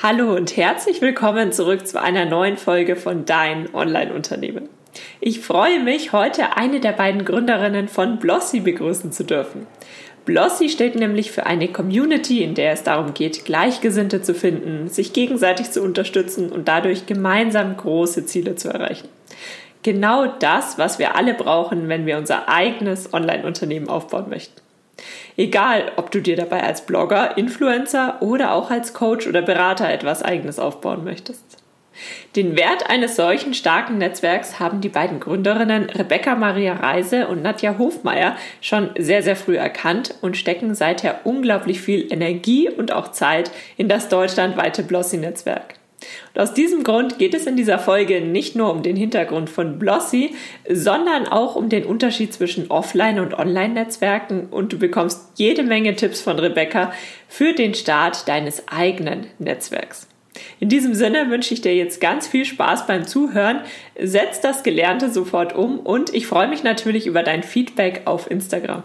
Hallo und herzlich willkommen zurück zu einer neuen Folge von Dein Online-Unternehmen. Ich freue mich, heute eine der beiden Gründerinnen von Blossy begrüßen zu dürfen. Blossy steht nämlich für eine Community, in der es darum geht, Gleichgesinnte zu finden, sich gegenseitig zu unterstützen und dadurch gemeinsam große Ziele zu erreichen. Genau das, was wir alle brauchen, wenn wir unser eigenes Online-Unternehmen aufbauen möchten. Egal, ob du dir dabei als Blogger, Influencer oder auch als Coach oder Berater etwas eigenes aufbauen möchtest. Den Wert eines solchen starken Netzwerks haben die beiden Gründerinnen Rebecca Maria Reise und Nadja Hofmeier schon sehr, sehr früh erkannt und stecken seither unglaublich viel Energie und auch Zeit in das deutschlandweite Blossy-Netzwerk. Und aus diesem Grund geht es in dieser Folge nicht nur um den Hintergrund von Blossy, sondern auch um den Unterschied zwischen Offline- und Online-Netzwerken und du bekommst jede Menge Tipps von Rebecca für den Start deines eigenen Netzwerks. In diesem Sinne wünsche ich dir jetzt ganz viel Spaß beim Zuhören. Setz das Gelernte sofort um und ich freue mich natürlich über dein Feedback auf Instagram.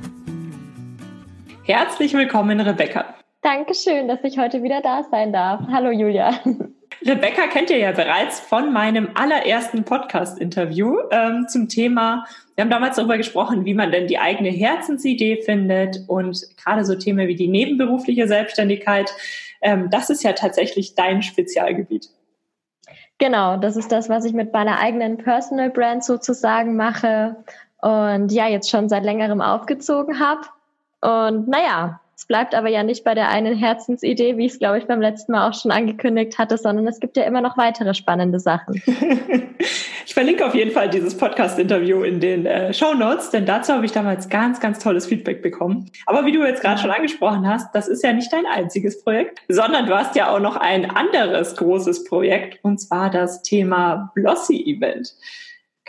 Herzlich willkommen, Rebecca. Dankeschön, dass ich heute wieder da sein darf. Hallo, Julia. Rebecca kennt ihr ja bereits von meinem allerersten Podcast-Interview ähm, zum Thema. Wir haben damals darüber gesprochen, wie man denn die eigene Herzensidee findet und gerade so Themen wie die nebenberufliche Selbstständigkeit. Ähm, das ist ja tatsächlich dein Spezialgebiet. Genau, das ist das, was ich mit meiner eigenen Personal Brand sozusagen mache und ja, jetzt schon seit längerem aufgezogen habe. Und naja, es bleibt aber ja nicht bei der einen Herzensidee, wie ich es, glaube ich, beim letzten Mal auch schon angekündigt hatte, sondern es gibt ja immer noch weitere spannende Sachen. ich verlinke auf jeden Fall dieses Podcast-Interview in den äh, Show Notes, denn dazu habe ich damals ganz, ganz tolles Feedback bekommen. Aber wie du jetzt gerade schon angesprochen hast, das ist ja nicht dein einziges Projekt, sondern du hast ja auch noch ein anderes großes Projekt, und zwar das Thema Blossy Event.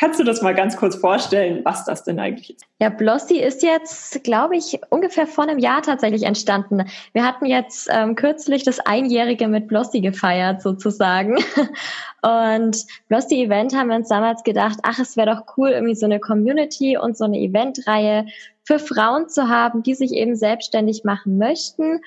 Kannst du das mal ganz kurz vorstellen, was das denn eigentlich ist? Ja, Blossy ist jetzt, glaube ich, ungefähr vor einem Jahr tatsächlich entstanden. Wir hatten jetzt ähm, kürzlich das Einjährige mit Blossy gefeiert, sozusagen. Und Blossy Event haben wir uns damals gedacht, ach, es wäre doch cool, irgendwie so eine Community und so eine Eventreihe für Frauen zu haben, die sich eben selbstständig machen möchten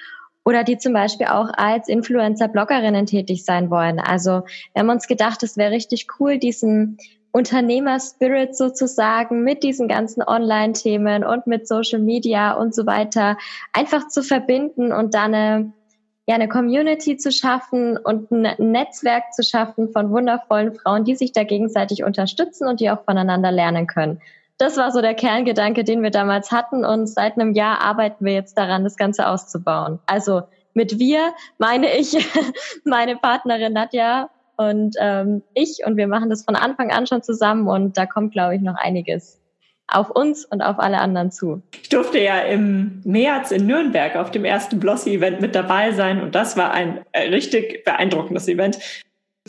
oder die zum Beispiel auch als Influencer-Bloggerinnen tätig sein wollen. Also wir haben uns gedacht, es wäre richtig cool, diesen Unternehmerspirit sozusagen mit diesen ganzen Online-Themen und mit Social Media und so weiter einfach zu verbinden und dann eine, ja, eine Community zu schaffen und ein Netzwerk zu schaffen von wundervollen Frauen, die sich da gegenseitig unterstützen und die auch voneinander lernen können. Das war so der Kerngedanke, den wir damals hatten und seit einem Jahr arbeiten wir jetzt daran, das Ganze auszubauen. Also mit wir meine ich meine Partnerin Nadja und ähm, ich und wir machen das von Anfang an schon zusammen und da kommt, glaube ich, noch einiges auf uns und auf alle anderen zu. Ich durfte ja im März in Nürnberg auf dem ersten Blossy-Event mit dabei sein und das war ein äh, richtig beeindruckendes Event.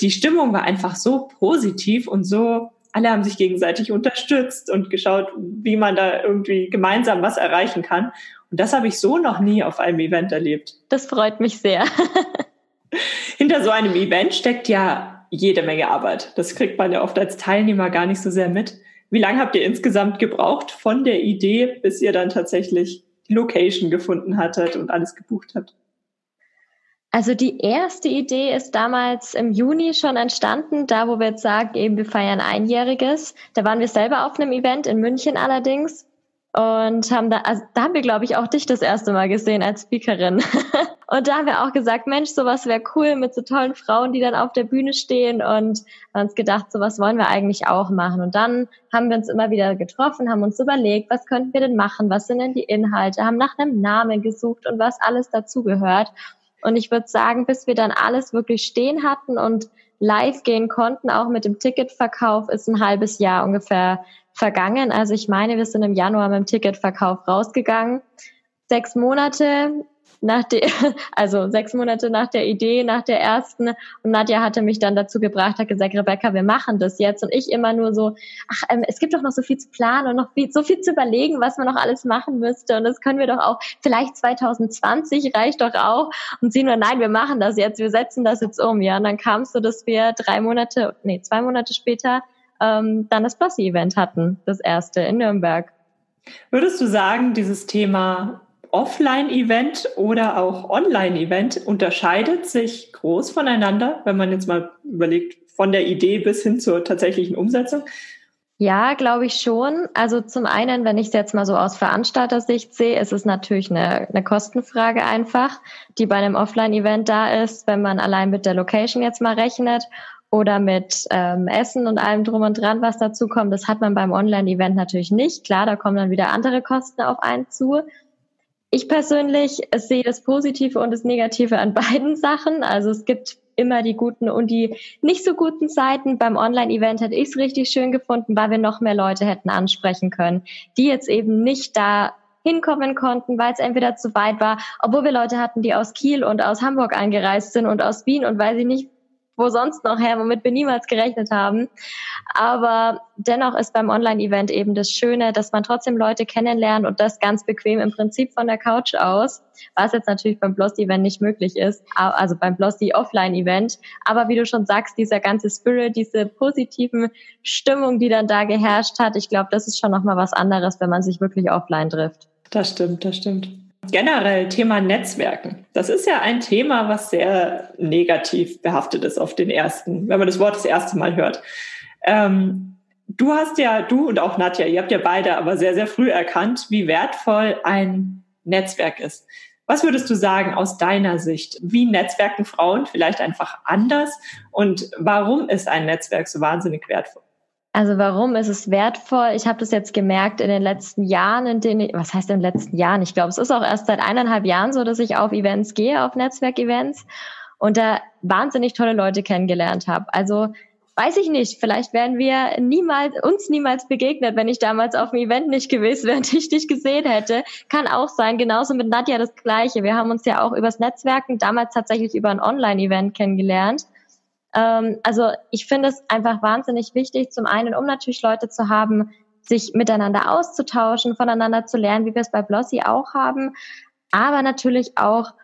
Die Stimmung war einfach so positiv und so, alle haben sich gegenseitig unterstützt und geschaut, wie man da irgendwie gemeinsam was erreichen kann. Und das habe ich so noch nie auf einem Event erlebt. Das freut mich sehr. hinter so einem Event steckt ja jede Menge Arbeit. Das kriegt man ja oft als Teilnehmer gar nicht so sehr mit. Wie lange habt ihr insgesamt gebraucht von der Idee, bis ihr dann tatsächlich die Location gefunden hattet und alles gebucht habt? Also die erste Idee ist damals im Juni schon entstanden, da wo wir jetzt sagen, eben wir feiern einjähriges. Da waren wir selber auf einem Event in München allerdings und haben da, also da haben wir, glaube ich, auch dich das erste Mal gesehen als Speakerin. und da haben wir auch gesagt, Mensch, sowas wäre cool mit so tollen Frauen, die dann auf der Bühne stehen und haben uns gedacht, sowas wollen wir eigentlich auch machen. Und dann haben wir uns immer wieder getroffen, haben uns überlegt, was könnten wir denn machen, was sind denn die Inhalte, haben nach einem Namen gesucht und was alles dazugehört. Und ich würde sagen, bis wir dann alles wirklich stehen hatten und live gehen konnten, auch mit dem Ticketverkauf, ist ein halbes Jahr ungefähr vergangen. Also ich meine, wir sind im Januar mit dem Ticketverkauf rausgegangen. Sechs Monate nach der, also sechs Monate nach der Idee, nach der ersten. Und Nadja hatte mich dann dazu gebracht, hat gesagt, Rebecca, wir machen das jetzt. Und ich immer nur so, ach, ähm, es gibt doch noch so viel zu planen und noch viel, so viel zu überlegen, was man noch alles machen müsste. Und das können wir doch auch, vielleicht 2020 reicht doch auch. Und sie nur, nein, wir machen das jetzt, wir setzen das jetzt um. Ja, und dann kam es so, dass wir drei Monate, nee, zwei Monate später ähm, dann das Blossy-Event hatten, das erste in Nürnberg. Würdest du sagen, dieses Thema Offline-Event oder auch Online-Event unterscheidet sich groß voneinander, wenn man jetzt mal überlegt, von der Idee bis hin zur tatsächlichen Umsetzung? Ja, glaube ich schon. Also zum einen, wenn ich es jetzt mal so aus Veranstalter-Sicht sehe, ist es natürlich eine, eine Kostenfrage einfach, die bei einem Offline-Event da ist, wenn man allein mit der Location jetzt mal rechnet oder mit ähm, Essen und allem drum und dran, was dazu kommt. Das hat man beim Online-Event natürlich nicht. Klar, da kommen dann wieder andere Kosten auf einen zu. Ich persönlich sehe das Positive und das Negative an beiden Sachen. Also es gibt immer die guten und die nicht so guten Seiten. Beim Online-Event hätte ich es richtig schön gefunden, weil wir noch mehr Leute hätten ansprechen können, die jetzt eben nicht da hinkommen konnten, weil es entweder zu weit war, obwohl wir Leute hatten, die aus Kiel und aus Hamburg angereist sind und aus Wien und weil sie nicht wo sonst noch her, womit wir niemals gerechnet haben. Aber dennoch ist beim Online-Event eben das Schöne, dass man trotzdem Leute kennenlernt und das ganz bequem im Prinzip von der Couch aus, was jetzt natürlich beim Blossy-Event nicht möglich ist, also beim Blossy-Offline-Event. Aber wie du schon sagst, dieser ganze Spirit, diese positiven Stimmung, die dann da geherrscht hat, ich glaube, das ist schon nochmal was anderes, wenn man sich wirklich offline trifft. Das stimmt, das stimmt generell Thema Netzwerken. Das ist ja ein Thema, was sehr negativ behaftet ist auf den ersten, wenn man das Wort das erste Mal hört. Ähm, du hast ja, du und auch Nadja, ihr habt ja beide aber sehr, sehr früh erkannt, wie wertvoll ein Netzwerk ist. Was würdest du sagen aus deiner Sicht? Wie netzwerken Frauen vielleicht einfach anders? Und warum ist ein Netzwerk so wahnsinnig wertvoll? Also warum ist es wertvoll? Ich habe das jetzt gemerkt in den letzten Jahren, in denen ich, was heißt in den letzten Jahren? Ich glaube, es ist auch erst seit eineinhalb Jahren so, dass ich auf Events gehe, auf Netzwerkevents und da wahnsinnig tolle Leute kennengelernt habe. Also weiß ich nicht, vielleicht wären wir niemals, uns niemals begegnet, wenn ich damals auf dem Event nicht gewesen wäre und ich dich gesehen hätte. Kann auch sein, genauso mit Nadja das Gleiche. Wir haben uns ja auch übers Netzwerken damals tatsächlich über ein Online-Event kennengelernt. Ähm, also ich finde es einfach wahnsinnig wichtig, zum einen, um natürlich Leute zu haben, sich miteinander auszutauschen, voneinander zu lernen, wie wir es bei Blossy auch haben, aber natürlich auch,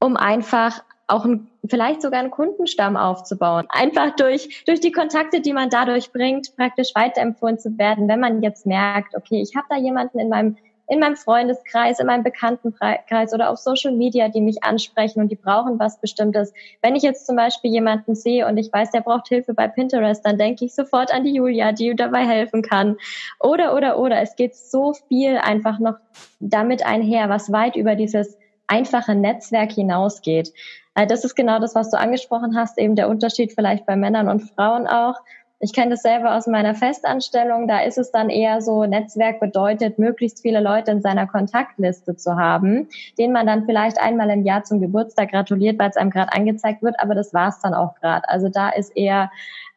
um einfach auch ein, vielleicht sogar einen Kundenstamm aufzubauen. Einfach durch, durch die Kontakte, die man dadurch bringt, praktisch weiterempfohlen zu werden, wenn man jetzt merkt, okay, ich habe da jemanden in meinem in meinem Freundeskreis, in meinem Bekanntenkreis oder auf Social Media, die mich ansprechen und die brauchen was Bestimmtes. Wenn ich jetzt zum Beispiel jemanden sehe und ich weiß, der braucht Hilfe bei Pinterest, dann denke ich sofort an die Julia, die dabei helfen kann. Oder, oder, oder. Es geht so viel einfach noch damit einher, was weit über dieses einfache Netzwerk hinausgeht. Äh, das ist genau das, was du angesprochen hast, eben der Unterschied vielleicht bei Männern und Frauen auch. Ich kenne das selber aus meiner Festanstellung. Da ist es dann eher so, Netzwerk bedeutet, möglichst viele Leute in seiner Kontaktliste zu haben, denen man dann vielleicht einmal im Jahr zum Geburtstag gratuliert, weil es einem gerade angezeigt wird. Aber das war es dann auch gerade. Also da ist eher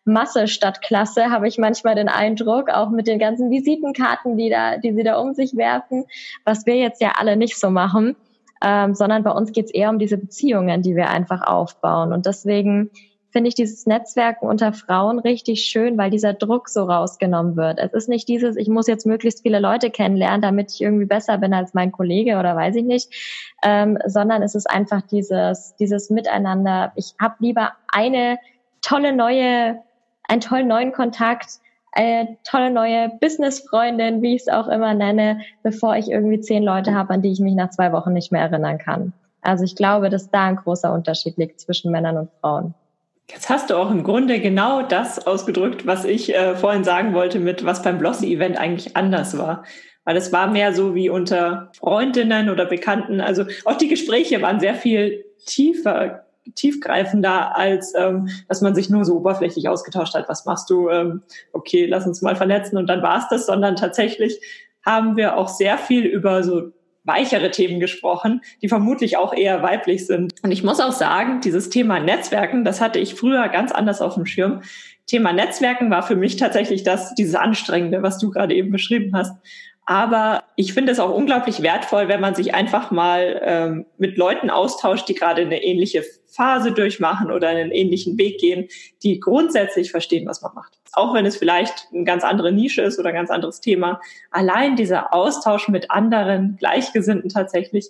Masse statt Klasse, habe ich manchmal den Eindruck, auch mit den ganzen Visitenkarten, die da, die sie da um sich werfen, was wir jetzt ja alle nicht so machen, ähm, sondern bei uns geht es eher um diese Beziehungen, die wir einfach aufbauen. Und deswegen finde ich dieses Netzwerken unter Frauen richtig schön, weil dieser Druck so rausgenommen wird. Es ist nicht dieses, ich muss jetzt möglichst viele Leute kennenlernen, damit ich irgendwie besser bin als mein Kollege oder weiß ich nicht, ähm, sondern es ist einfach dieses, dieses Miteinander. Ich habe lieber eine tolle neue, einen tollen neuen Kontakt, eine tolle neue Business-Freundin, wie ich es auch immer nenne, bevor ich irgendwie zehn Leute habe, an die ich mich nach zwei Wochen nicht mehr erinnern kann. Also ich glaube, dass da ein großer Unterschied liegt zwischen Männern und Frauen. Jetzt hast du auch im Grunde genau das ausgedrückt, was ich äh, vorhin sagen wollte, mit was beim Blossy-Event eigentlich anders war. Weil es war mehr so wie unter Freundinnen oder Bekannten. Also auch die Gespräche waren sehr viel tiefer, tiefgreifender, als ähm, dass man sich nur so oberflächlich ausgetauscht hat. Was machst du? Ähm, okay, lass uns mal vernetzen und dann war's das. Sondern tatsächlich haben wir auch sehr viel über so weichere Themen gesprochen, die vermutlich auch eher weiblich sind. Und ich muss auch sagen, dieses Thema Netzwerken, das hatte ich früher ganz anders auf dem Schirm. Thema Netzwerken war für mich tatsächlich das, dieses Anstrengende, was du gerade eben beschrieben hast. Aber ich finde es auch unglaublich wertvoll, wenn man sich einfach mal ähm, mit Leuten austauscht, die gerade eine ähnliche Phase durchmachen oder einen ähnlichen Weg gehen, die grundsätzlich verstehen, was man macht. Auch wenn es vielleicht eine ganz andere Nische ist oder ein ganz anderes Thema. Allein dieser Austausch mit anderen Gleichgesinnten tatsächlich,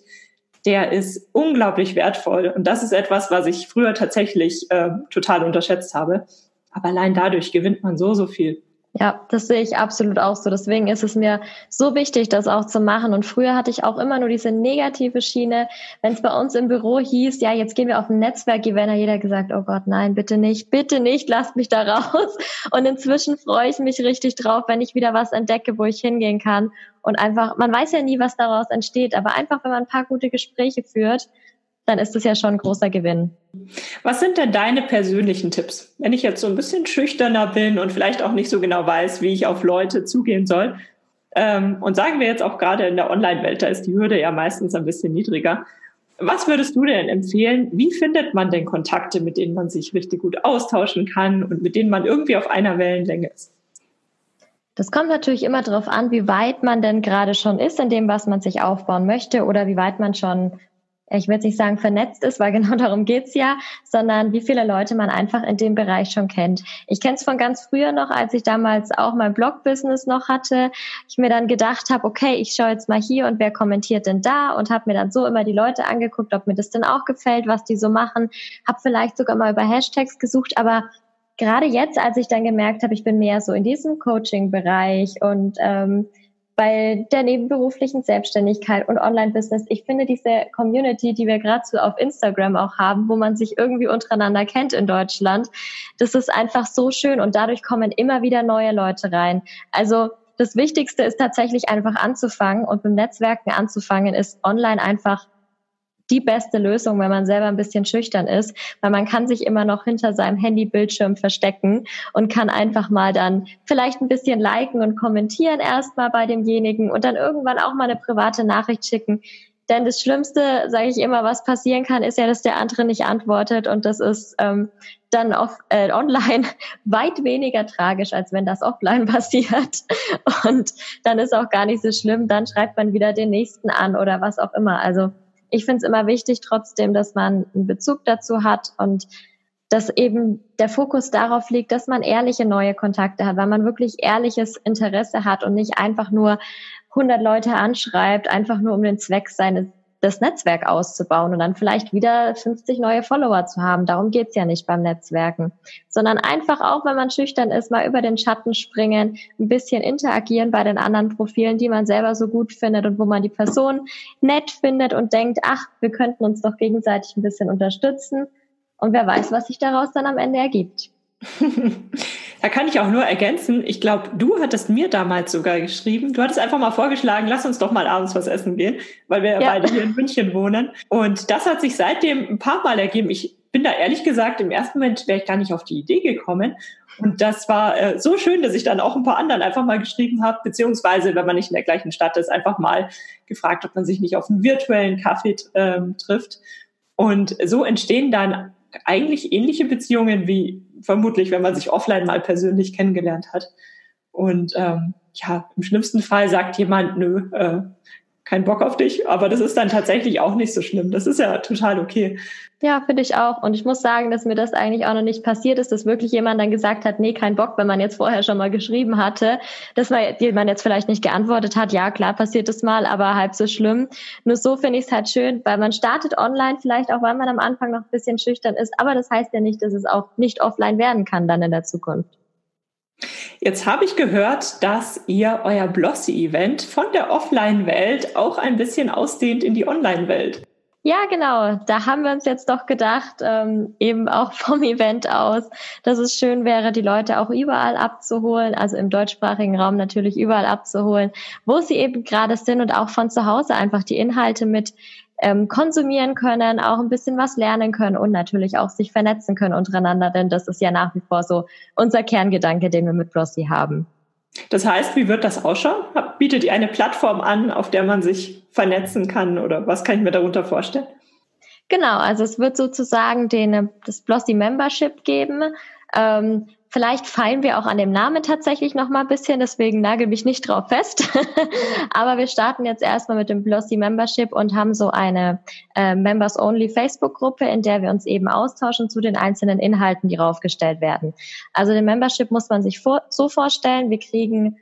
der ist unglaublich wertvoll. Und das ist etwas, was ich früher tatsächlich äh, total unterschätzt habe. Aber allein dadurch gewinnt man so, so viel. Ja, das sehe ich absolut auch so. Deswegen ist es mir so wichtig, das auch zu machen. Und früher hatte ich auch immer nur diese negative Schiene. Wenn es bei uns im Büro hieß, ja, jetzt gehen wir auf ein Netzwerk-Event, hat jeder gesagt, oh Gott, nein, bitte nicht, bitte nicht, lasst mich da raus. Und inzwischen freue ich mich richtig drauf, wenn ich wieder was entdecke, wo ich hingehen kann. Und einfach, man weiß ja nie, was daraus entsteht, aber einfach, wenn man ein paar gute Gespräche führt, dann ist es ja schon ein großer Gewinn. Was sind denn deine persönlichen Tipps? Wenn ich jetzt so ein bisschen schüchterner bin und vielleicht auch nicht so genau weiß, wie ich auf Leute zugehen soll, ähm, und sagen wir jetzt auch gerade in der Online-Welt, da ist die Hürde ja meistens ein bisschen niedriger. Was würdest du denn empfehlen? Wie findet man denn Kontakte, mit denen man sich richtig gut austauschen kann und mit denen man irgendwie auf einer Wellenlänge ist? Das kommt natürlich immer darauf an, wie weit man denn gerade schon ist in dem, was man sich aufbauen möchte oder wie weit man schon ich würde nicht sagen vernetzt ist, weil genau darum geht's ja, sondern wie viele Leute man einfach in dem Bereich schon kennt. Ich kenne es von ganz früher noch, als ich damals auch mein Blog-Business noch hatte, ich mir dann gedacht habe, okay, ich schaue jetzt mal hier und wer kommentiert denn da? Und habe mir dann so immer die Leute angeguckt, ob mir das denn auch gefällt, was die so machen, habe vielleicht sogar mal über Hashtags gesucht, aber gerade jetzt, als ich dann gemerkt habe, ich bin mehr so in diesem Coaching-Bereich und ähm, bei der nebenberuflichen Selbstständigkeit und Online-Business. Ich finde diese Community, die wir gerade so auf Instagram auch haben, wo man sich irgendwie untereinander kennt in Deutschland, das ist einfach so schön und dadurch kommen immer wieder neue Leute rein. Also das Wichtigste ist tatsächlich einfach anzufangen und mit Netzwerken anzufangen ist online einfach die beste Lösung, wenn man selber ein bisschen schüchtern ist, weil man kann sich immer noch hinter seinem Handybildschirm verstecken und kann einfach mal dann vielleicht ein bisschen liken und kommentieren erstmal bei demjenigen und dann irgendwann auch mal eine private Nachricht schicken. Denn das Schlimmste, sage ich immer, was passieren kann, ist ja, dass der andere nicht antwortet und das ist ähm, dann auf, äh, online weit weniger tragisch, als wenn das offline passiert. Und dann ist auch gar nicht so schlimm. Dann schreibt man wieder den nächsten an oder was auch immer. Also ich finde es immer wichtig trotzdem, dass man einen Bezug dazu hat und dass eben der Fokus darauf liegt, dass man ehrliche neue Kontakte hat, weil man wirklich ehrliches Interesse hat und nicht einfach nur 100 Leute anschreibt, einfach nur um den Zweck seines das Netzwerk auszubauen und dann vielleicht wieder 50 neue Follower zu haben. Darum geht's ja nicht beim Netzwerken, sondern einfach auch, wenn man schüchtern ist, mal über den Schatten springen, ein bisschen interagieren bei den anderen Profilen, die man selber so gut findet und wo man die Person nett findet und denkt, ach, wir könnten uns doch gegenseitig ein bisschen unterstützen. Und wer weiß, was sich daraus dann am Ende ergibt. da kann ich auch nur ergänzen. Ich glaube, du hattest mir damals sogar geschrieben. Du hattest einfach mal vorgeschlagen, lass uns doch mal abends was essen gehen, weil wir ja. beide hier in München wohnen. Und das hat sich seitdem ein paar Mal ergeben. Ich bin da ehrlich gesagt, im ersten Moment wäre ich gar nicht auf die Idee gekommen. Und das war äh, so schön, dass ich dann auch ein paar anderen einfach mal geschrieben habe, beziehungsweise, wenn man nicht in der gleichen Stadt ist, einfach mal gefragt, ob man sich nicht auf einen virtuellen Kaffee ähm, trifft. Und so entstehen dann eigentlich ähnliche Beziehungen wie vermutlich, wenn man sich offline mal persönlich kennengelernt hat. Und ähm, ja, im schlimmsten Fall sagt jemand, nö, äh, kein Bock auf dich, aber das ist dann tatsächlich auch nicht so schlimm. Das ist ja total okay. Ja, finde ich auch. Und ich muss sagen, dass mir das eigentlich auch noch nicht passiert ist, dass wirklich jemand dann gesagt hat, nee, kein Bock, wenn man jetzt vorher schon mal geschrieben hatte, dass man, man jetzt vielleicht nicht geantwortet hat. Ja, klar passiert es mal, aber halb so schlimm. Nur so finde ich es halt schön, weil man startet online, vielleicht auch, weil man am Anfang noch ein bisschen schüchtern ist. Aber das heißt ja nicht, dass es auch nicht offline werden kann dann in der Zukunft. Jetzt habe ich gehört, dass ihr euer Blossy-Event von der Offline-Welt auch ein bisschen ausdehnt in die Online-Welt. Ja, genau. Da haben wir uns jetzt doch gedacht, ähm, eben auch vom Event aus, dass es schön wäre, die Leute auch überall abzuholen, also im deutschsprachigen Raum natürlich überall abzuholen, wo sie eben gerade sind und auch von zu Hause einfach die Inhalte mit ähm, konsumieren können, auch ein bisschen was lernen können und natürlich auch sich vernetzen können untereinander, denn das ist ja nach wie vor so unser Kerngedanke, den wir mit Blossy haben. Das heißt, wie wird das ausschauen? Bietet ihr eine Plattform an, auf der man sich vernetzen kann oder was kann ich mir darunter vorstellen? Genau, also es wird sozusagen den, das Blossy Membership geben, ähm, Vielleicht feilen wir auch an dem Namen tatsächlich noch mal ein bisschen, deswegen nagel mich nicht drauf fest. Aber wir starten jetzt erstmal mit dem Blossy Membership und haben so eine äh, Members-Only Facebook-Gruppe, in der wir uns eben austauschen zu den einzelnen Inhalten, die raufgestellt werden. Also den Membership muss man sich vor, so vorstellen, wir kriegen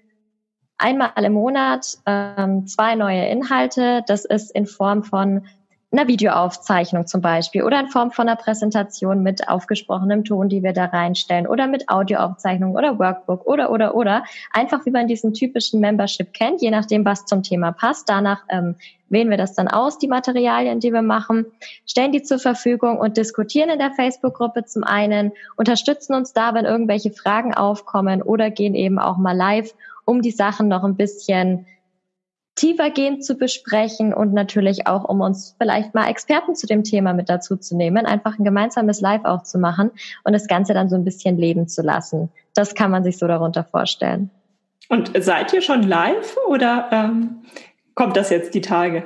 einmal im Monat ähm, zwei neue Inhalte. Das ist in Form von einer Videoaufzeichnung zum Beispiel oder in Form von einer Präsentation mit aufgesprochenem Ton, die wir da reinstellen oder mit Audioaufzeichnung oder Workbook oder oder oder einfach wie man diesen typischen Membership kennt, je nachdem was zum Thema passt. Danach ähm, wählen wir das dann aus, die Materialien, die wir machen, stellen die zur Verfügung und diskutieren in der Facebook-Gruppe zum einen, unterstützen uns da, wenn irgendwelche Fragen aufkommen oder gehen eben auch mal live, um die Sachen noch ein bisschen tiefergehend zu besprechen und natürlich auch, um uns vielleicht mal Experten zu dem Thema mit dazu zu nehmen, einfach ein gemeinsames Live auch zu machen und das Ganze dann so ein bisschen leben zu lassen. Das kann man sich so darunter vorstellen. Und seid ihr schon live oder ähm, kommt das jetzt die Tage?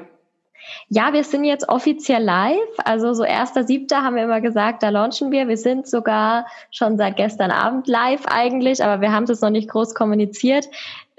Ja, wir sind jetzt offiziell live. Also so erster Siebter haben wir immer gesagt, da launchen wir. Wir sind sogar schon seit gestern Abend live eigentlich, aber wir haben es noch nicht groß kommuniziert.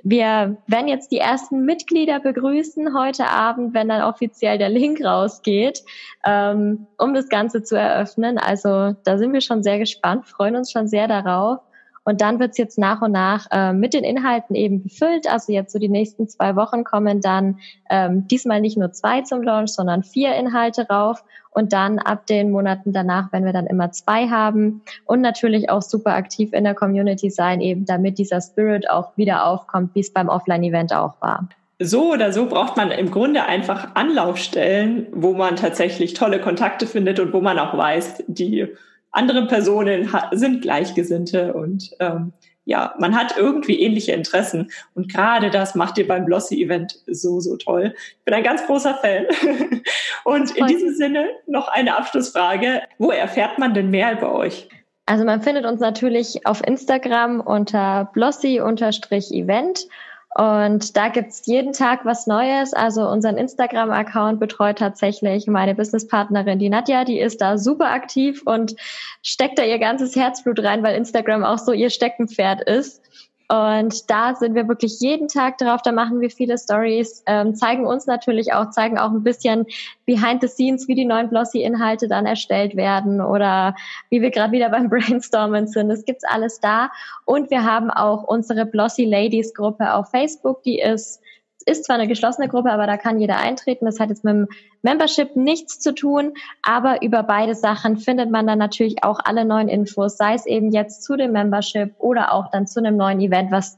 Wir werden jetzt die ersten Mitglieder begrüßen heute Abend, wenn dann offiziell der Link rausgeht, ähm, um das Ganze zu eröffnen. Also da sind wir schon sehr gespannt, freuen uns schon sehr darauf. Und dann wird's jetzt nach und nach äh, mit den Inhalten eben befüllt. Also jetzt so die nächsten zwei Wochen kommen dann ähm, diesmal nicht nur zwei zum Launch, sondern vier Inhalte rauf. Und dann ab den Monaten danach, wenn wir dann immer zwei haben und natürlich auch super aktiv in der Community sein, eben damit dieser Spirit auch wieder aufkommt, wie es beim Offline-Event auch war so oder so braucht man im Grunde einfach Anlaufstellen, wo man tatsächlich tolle Kontakte findet und wo man auch weiß, die andere Personen sind Gleichgesinnte und ähm, ja, man hat irgendwie ähnliche Interessen. Und gerade das macht ihr beim Blossy-Event so, so toll. Ich bin ein ganz großer Fan. und in diesem Sinne noch eine Abschlussfrage. Wo erfährt man denn mehr über euch? Also man findet uns natürlich auf Instagram unter blossy-event und da gibt's jeden Tag was Neues. Also unseren Instagram-Account betreut tatsächlich meine Businesspartnerin, die Nadja, die ist da super aktiv und steckt da ihr ganzes Herzblut rein, weil Instagram auch so ihr Steckenpferd ist. Und da sind wir wirklich jeden Tag drauf, da machen wir viele Stories, ähm, zeigen uns natürlich auch, zeigen auch ein bisschen behind the scenes, wie die neuen Blossy-Inhalte dann erstellt werden oder wie wir gerade wieder beim Brainstormen sind. Das gibt's alles da. Und wir haben auch unsere Blossy Ladies Gruppe auf Facebook, die ist ist zwar eine geschlossene Gruppe, aber da kann jeder eintreten. Das hat jetzt mit dem Membership nichts zu tun, aber über beide Sachen findet man dann natürlich auch alle neuen Infos, sei es eben jetzt zu dem Membership oder auch dann zu einem neuen Event, was,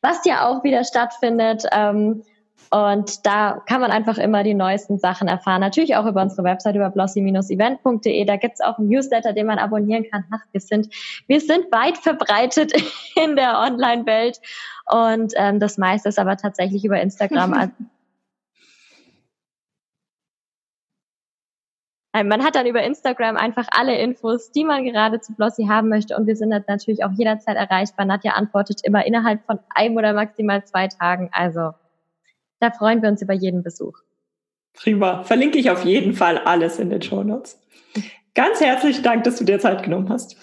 was ja auch wieder stattfindet. Ähm, und da kann man einfach immer die neuesten Sachen erfahren. Natürlich auch über unsere Website, über blossy-event.de. Da gibt's auch einen Newsletter, den man abonnieren kann. Ach, wir sind, wir sind weit verbreitet in der Online-Welt. Und ähm, das meiste ist aber tatsächlich über Instagram. Man hat dann über Instagram einfach alle Infos, die man gerade zu Blossy haben möchte. Und wir sind natürlich auch jederzeit erreichbar. Nadja antwortet immer innerhalb von einem oder maximal zwei Tagen. Also da freuen wir uns über jeden Besuch. Prima. Verlinke ich auf jeden Fall alles in den Show Notes. Ganz herzlichen Dank, dass du dir Zeit genommen hast.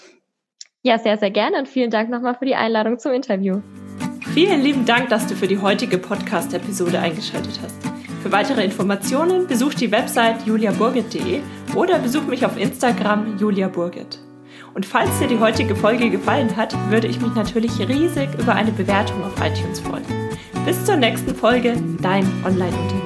Ja, sehr, sehr gerne und vielen Dank nochmal für die Einladung zum Interview. Vielen lieben Dank, dass du für die heutige Podcast-Episode eingeschaltet hast. Für weitere Informationen besuch die Website juliaburgit.de oder besuch mich auf Instagram juliaburgit. Und falls dir die heutige Folge gefallen hat, würde ich mich natürlich riesig über eine Bewertung auf iTunes freuen. Bis zur nächsten Folge, dein Online-Unternehmen.